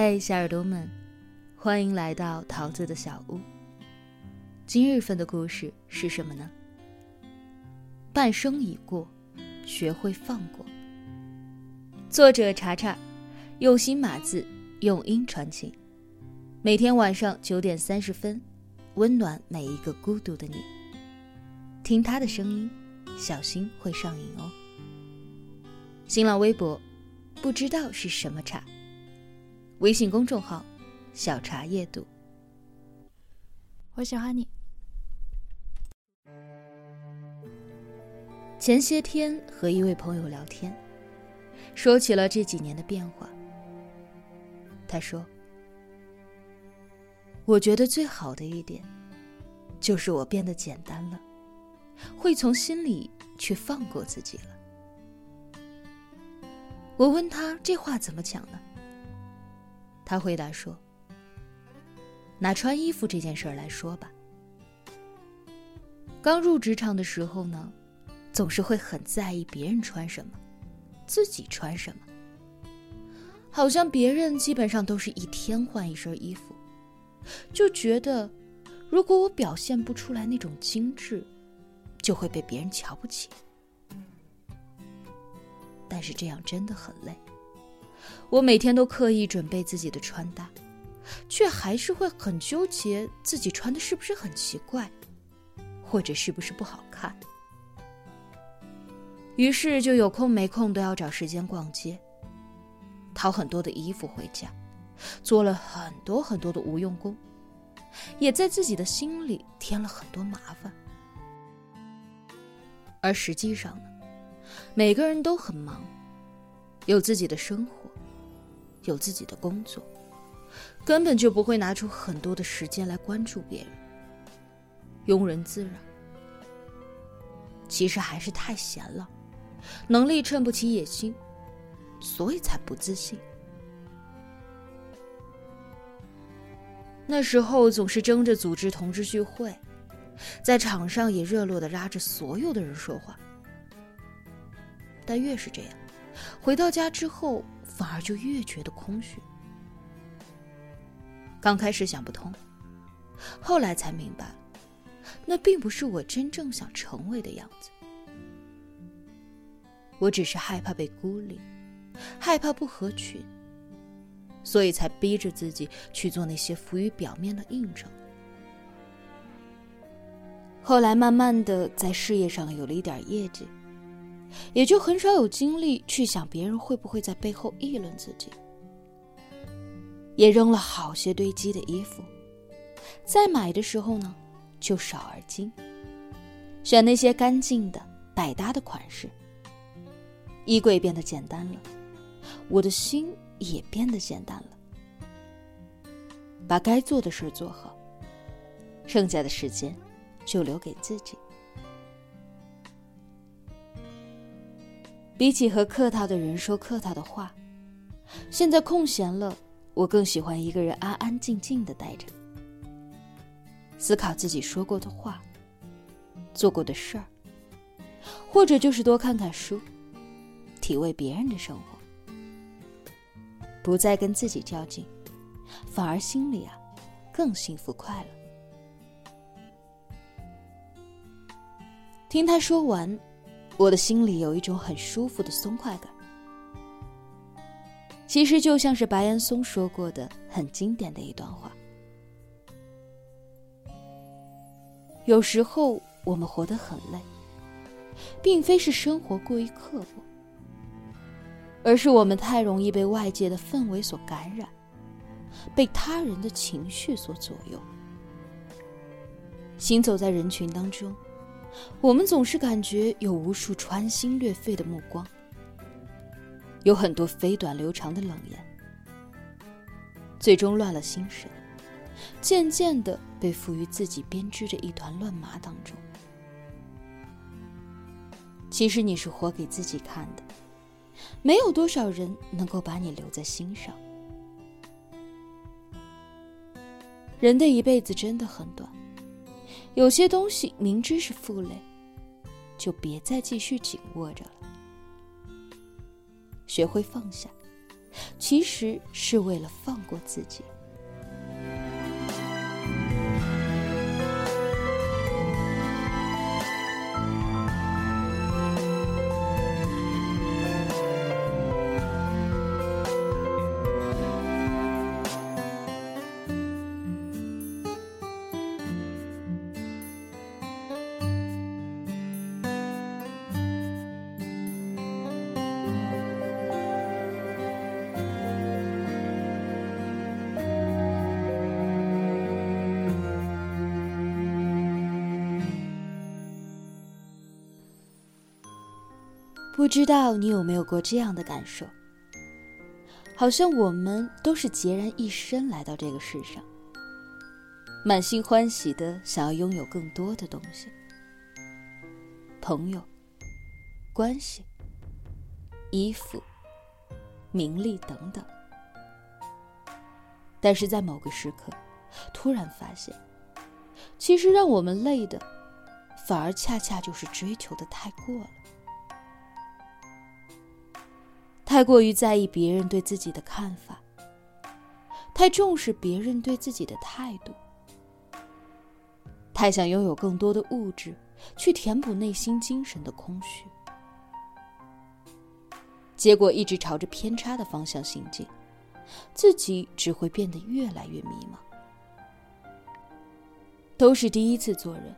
嘿，小耳朵们，欢迎来到桃子的小屋。今日份的故事是什么呢？半生已过，学会放过。作者查查，用心码字，用音传情。每天晚上九点三十分，温暖每一个孤独的你。听他的声音，小心会上瘾哦。新浪微博，不知道是什么茶。微信公众号“小茶夜读”，我喜欢你。前些天和一位朋友聊天，说起了这几年的变化。他说：“我觉得最好的一点，就是我变得简单了，会从心里去放过自己了。”我问他这话怎么讲呢？他回答说：“拿穿衣服这件事儿来说吧，刚入职场的时候呢，总是会很在意别人穿什么，自己穿什么。好像别人基本上都是一天换一身衣服，就觉得如果我表现不出来那种精致，就会被别人瞧不起。但是这样真的很累。”我每天都刻意准备自己的穿搭，却还是会很纠结自己穿的是不是很奇怪，或者是不是不好看。于是就有空没空都要找时间逛街，淘很多的衣服回家，做了很多很多的无用功，也在自己的心里添了很多麻烦。而实际上呢，每个人都很忙，有自己的生活。有自己的工作，根本就不会拿出很多的时间来关注别人，庸人自扰。其实还是太闲了，能力衬不起野心，所以才不自信。那时候总是争着组织同志聚会，在场上也热络的拉着所有的人说话，但越是这样，回到家之后。反而就越觉得空虚。刚开始想不通，后来才明白，那并不是我真正想成为的样子。我只是害怕被孤立，害怕不合群，所以才逼着自己去做那些浮于表面的应酬。后来慢慢的在事业上有了一点业绩。也就很少有精力去想别人会不会在背后议论自己，也扔了好些堆积的衣服，在买的时候呢，就少而精，选那些干净的、百搭的款式。衣柜变得简单了，我的心也变得简单了。把该做的事做好，剩下的时间就留给自己。比起和客套的人说客套的话，现在空闲了，我更喜欢一个人安安静静的待着，思考自己说过的话、做过的事儿，或者就是多看看书，体味别人的生活，不再跟自己较劲，反而心里啊更幸福快乐。听他说完。我的心里有一种很舒服的松快感，其实就像是白岩松说过的很经典的一段话：有时候我们活得很累，并非是生活过于刻薄，而是我们太容易被外界的氛围所感染，被他人的情绪所左右，行走在人群当中。我们总是感觉有无数穿心裂肺的目光，有很多飞短流长的冷言，最终乱了心神，渐渐的被赋予自己编织着一团乱麻当中。其实你是活给自己看的，没有多少人能够把你留在心上。人的一辈子真的很短。有些东西明知是负累，就别再继续紧握着了。学会放下，其实是为了放过自己。不知道你有没有过这样的感受？好像我们都是孑然一身来到这个世上，满心欢喜的想要拥有更多的东西，朋友、关系、衣服、名利等等。但是在某个时刻，突然发现，其实让我们累的，反而恰恰就是追求的太过了。太过于在意别人对自己的看法，太重视别人对自己的态度，太想拥有更多的物质去填补内心精神的空虚，结果一直朝着偏差的方向行进，自己只会变得越来越迷茫。都是第一次做人，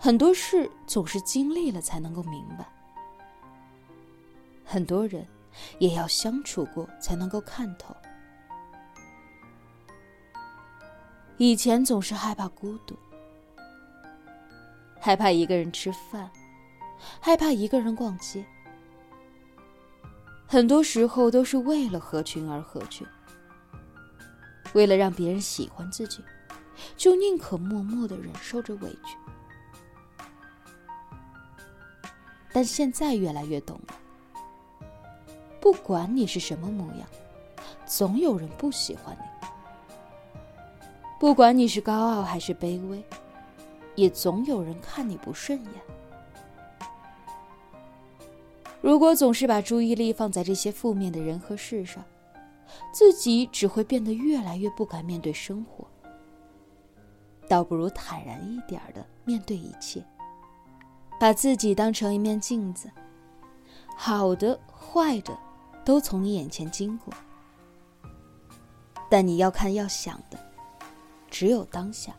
很多事总是经历了才能够明白，很多人。也要相处过才能够看透。以前总是害怕孤独，害怕一个人吃饭，害怕一个人逛街。很多时候都是为了合群而合群，为了让别人喜欢自己，就宁可默默的忍受着委屈。但现在越来越懂了。不管你是什么模样，总有人不喜欢你；不管你是高傲还是卑微，也总有人看你不顺眼。如果总是把注意力放在这些负面的人和事上，自己只会变得越来越不敢面对生活。倒不如坦然一点的面对一切，把自己当成一面镜子，好的、坏的。都从你眼前经过，但你要看要想的，只有当下。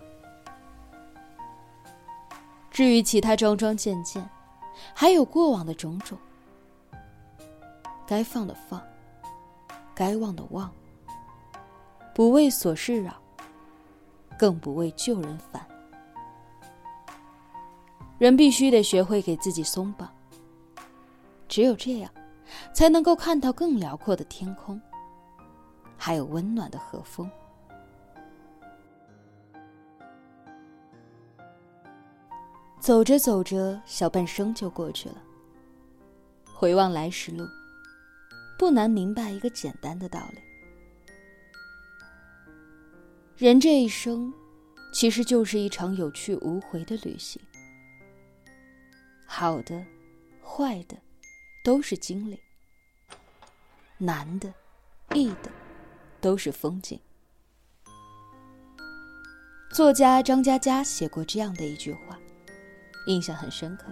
至于其他桩桩件件，还有过往的种种，该放的放，该忘的忘，不为琐事扰，更不为旧人烦。人必须得学会给自己松绑，只有这样。才能够看到更辽阔的天空，还有温暖的和风。走着走着，小半生就过去了。回望来时路，不难明白一个简单的道理：人这一生，其实就是一场有去无回的旅行。好的，坏的，都是经历。难的、易的，都是风景。作家张嘉佳写过这样的一句话，印象很深刻：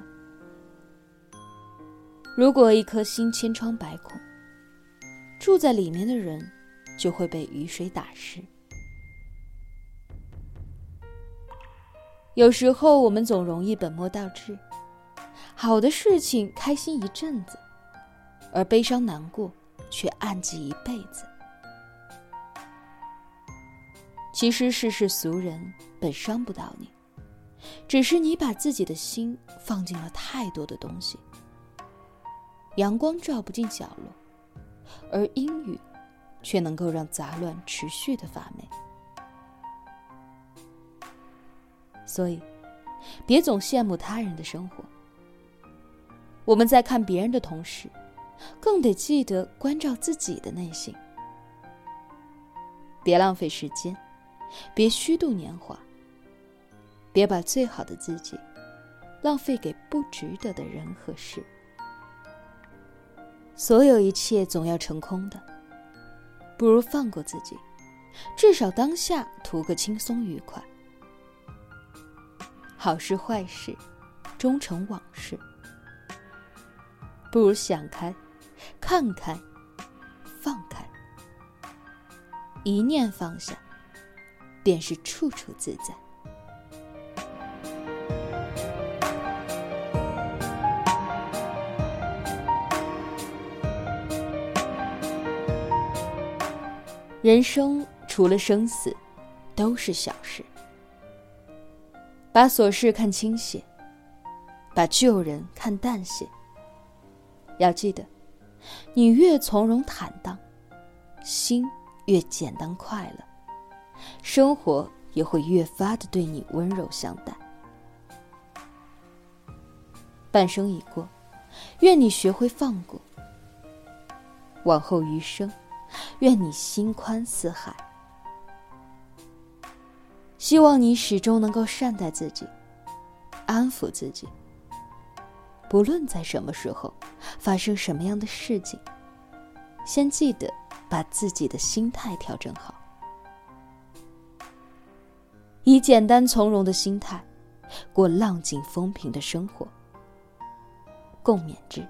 如果一颗心千疮百孔，住在里面的人就会被雨水打湿。有时候我们总容易本末倒置，好的事情开心一阵子，而悲伤难过。却暗记一辈子。其实世事俗人本伤不到你，只是你把自己的心放进了太多的东西。阳光照不进角落，而阴雨却能够让杂乱持续的发霉。所以，别总羡慕他人的生活。我们在看别人的同时。更得记得关照自己的内心，别浪费时间，别虚度年华，别把最好的自己浪费给不值得的人和事。所有一切总要成空的，不如放过自己，至少当下图个轻松愉快。好事坏事，终成往事。不如想开，看开，放开，一念放下，便是处处自在。人生除了生死，都是小事。把琐事看轻些，把旧人看淡些。要记得，你越从容坦荡，心越简单快乐，生活也会越发的对你温柔相待。半生已过，愿你学会放过。往后余生。愿你心宽似海，希望你始终能够善待自己，安抚自己。不论在什么时候发生什么样的事情，先记得把自己的心态调整好，以简单从容的心态过浪静风平的生活，共勉之。